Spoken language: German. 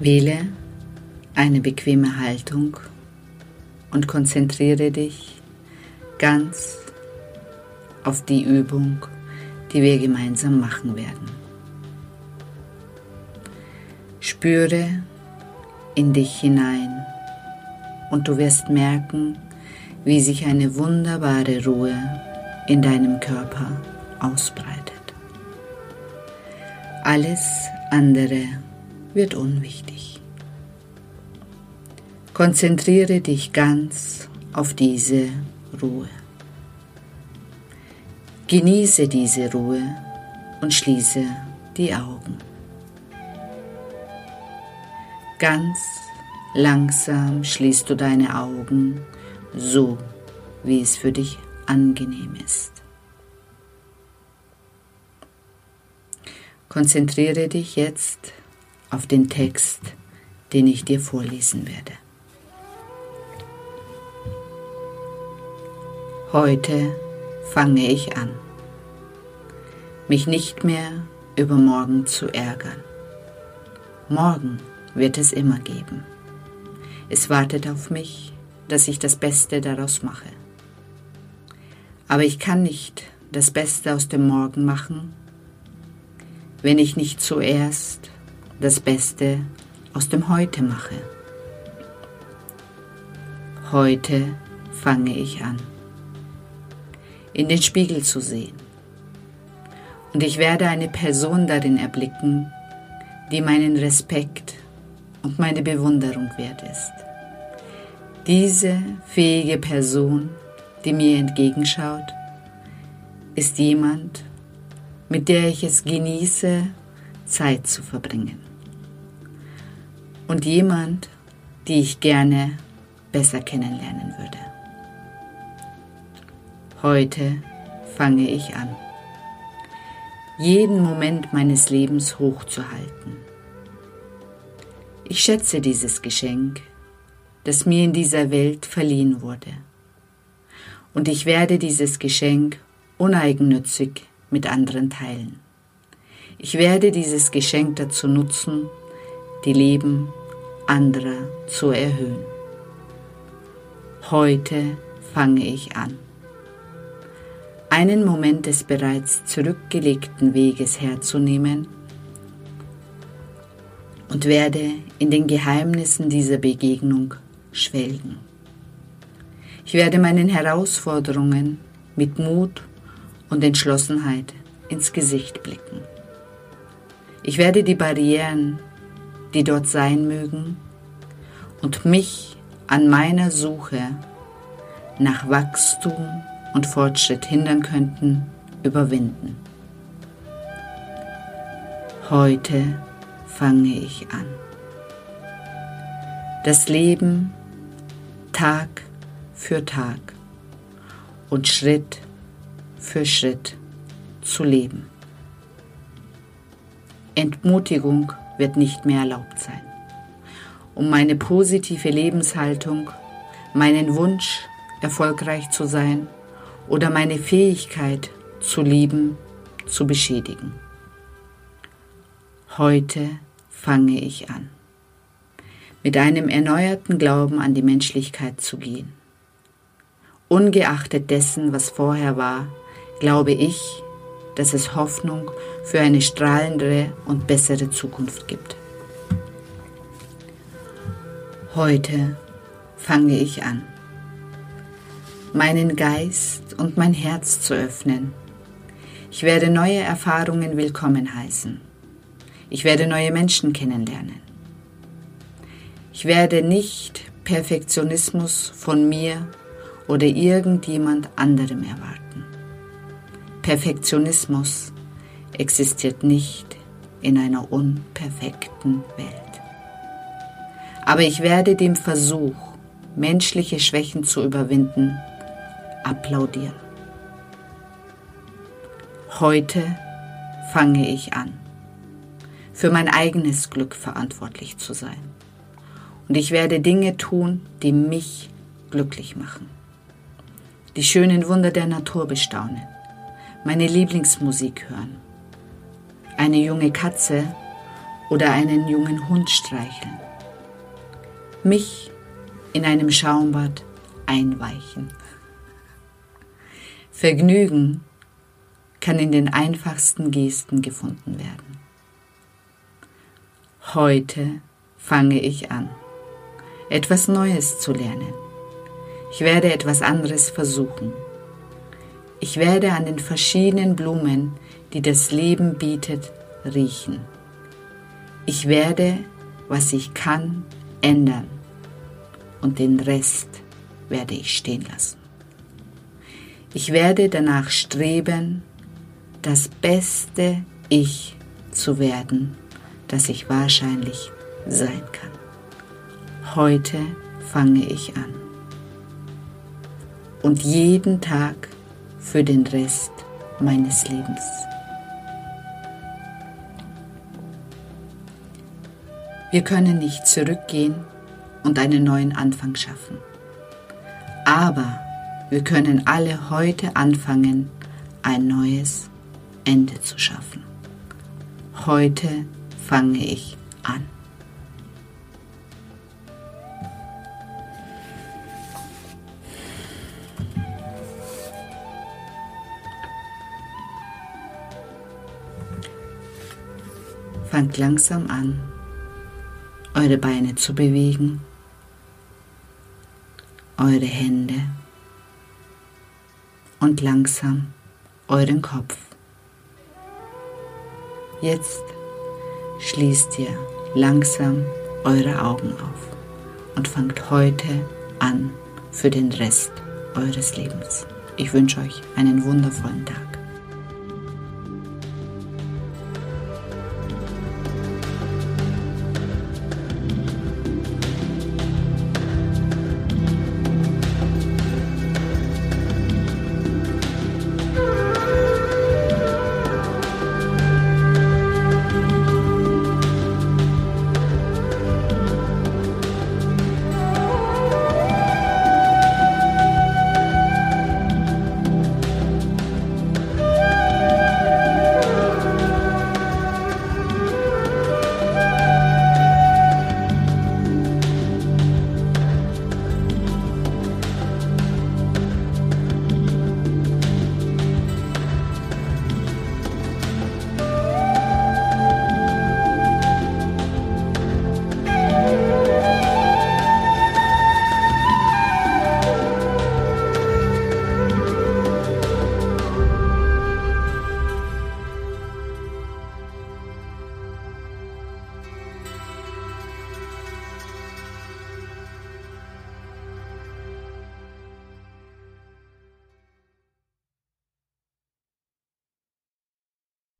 Wähle eine bequeme Haltung und konzentriere dich ganz auf die Übung, die wir gemeinsam machen werden. Spüre in dich hinein und du wirst merken, wie sich eine wunderbare Ruhe in deinem Körper ausbreitet. Alles andere wird unwichtig. Konzentriere dich ganz auf diese Ruhe. Genieße diese Ruhe und schließe die Augen. Ganz langsam schließt du deine Augen so, wie es für dich angenehm ist. Konzentriere dich jetzt auf den Text, den ich dir vorlesen werde. Heute fange ich an, mich nicht mehr über morgen zu ärgern. Morgen wird es immer geben. Es wartet auf mich, dass ich das Beste daraus mache. Aber ich kann nicht das Beste aus dem Morgen machen, wenn ich nicht zuerst das Beste aus dem Heute mache. Heute fange ich an, in den Spiegel zu sehen. Und ich werde eine Person darin erblicken, die meinen Respekt und meine Bewunderung wert ist. Diese fähige Person, die mir entgegenschaut, ist jemand, mit der ich es genieße, Zeit zu verbringen und jemand, die ich gerne besser kennenlernen würde. Heute fange ich an, jeden Moment meines Lebens hochzuhalten. Ich schätze dieses Geschenk, das mir in dieser Welt verliehen wurde. Und ich werde dieses Geschenk uneigennützig mit anderen teilen. Ich werde dieses Geschenk dazu nutzen, die Leben anderer zu erhöhen. Heute fange ich an. Einen Moment des bereits zurückgelegten Weges herzunehmen und werde in den Geheimnissen dieser Begegnung schwelgen. Ich werde meinen Herausforderungen mit Mut und Entschlossenheit ins Gesicht blicken. Ich werde die Barrieren die dort sein mögen, und mich an meiner Suche nach Wachstum und Fortschritt hindern könnten, überwinden. Heute fange ich an. Das Leben Tag für Tag und Schritt für Schritt zu leben. Entmutigung wird nicht mehr erlaubt sein. Um meine positive Lebenshaltung, meinen Wunsch, erfolgreich zu sein oder meine Fähigkeit zu lieben, zu beschädigen. Heute fange ich an, mit einem erneuerten Glauben an die Menschlichkeit zu gehen. Ungeachtet dessen, was vorher war, glaube ich, dass es Hoffnung für eine strahlendere und bessere Zukunft gibt. Heute fange ich an, meinen Geist und mein Herz zu öffnen. Ich werde neue Erfahrungen willkommen heißen. Ich werde neue Menschen kennenlernen. Ich werde nicht Perfektionismus von mir oder irgendjemand anderem erwarten. Perfektionismus existiert nicht in einer unperfekten Welt. Aber ich werde dem Versuch, menschliche Schwächen zu überwinden, applaudieren. Heute fange ich an, für mein eigenes Glück verantwortlich zu sein. Und ich werde Dinge tun, die mich glücklich machen. Die schönen Wunder der Natur bestaunen meine Lieblingsmusik hören, eine junge Katze oder einen jungen Hund streicheln. Mich in einem Schaumbad einweichen. Vergnügen kann in den einfachsten Gesten gefunden werden. Heute fange ich an, etwas Neues zu lernen. Ich werde etwas anderes versuchen. Ich werde an den verschiedenen Blumen, die das Leben bietet, riechen. Ich werde, was ich kann, ändern und den Rest werde ich stehen lassen. Ich werde danach streben, das beste Ich zu werden, das ich wahrscheinlich sein kann. Heute fange ich an. Und jeden Tag für den Rest meines Lebens. Wir können nicht zurückgehen und einen neuen Anfang schaffen. Aber wir können alle heute anfangen, ein neues Ende zu schaffen. Heute fange ich an. Fangt langsam an, eure Beine zu bewegen, eure Hände und langsam euren Kopf. Jetzt schließt ihr langsam eure Augen auf und fangt heute an für den Rest eures Lebens. Ich wünsche euch einen wundervollen Tag.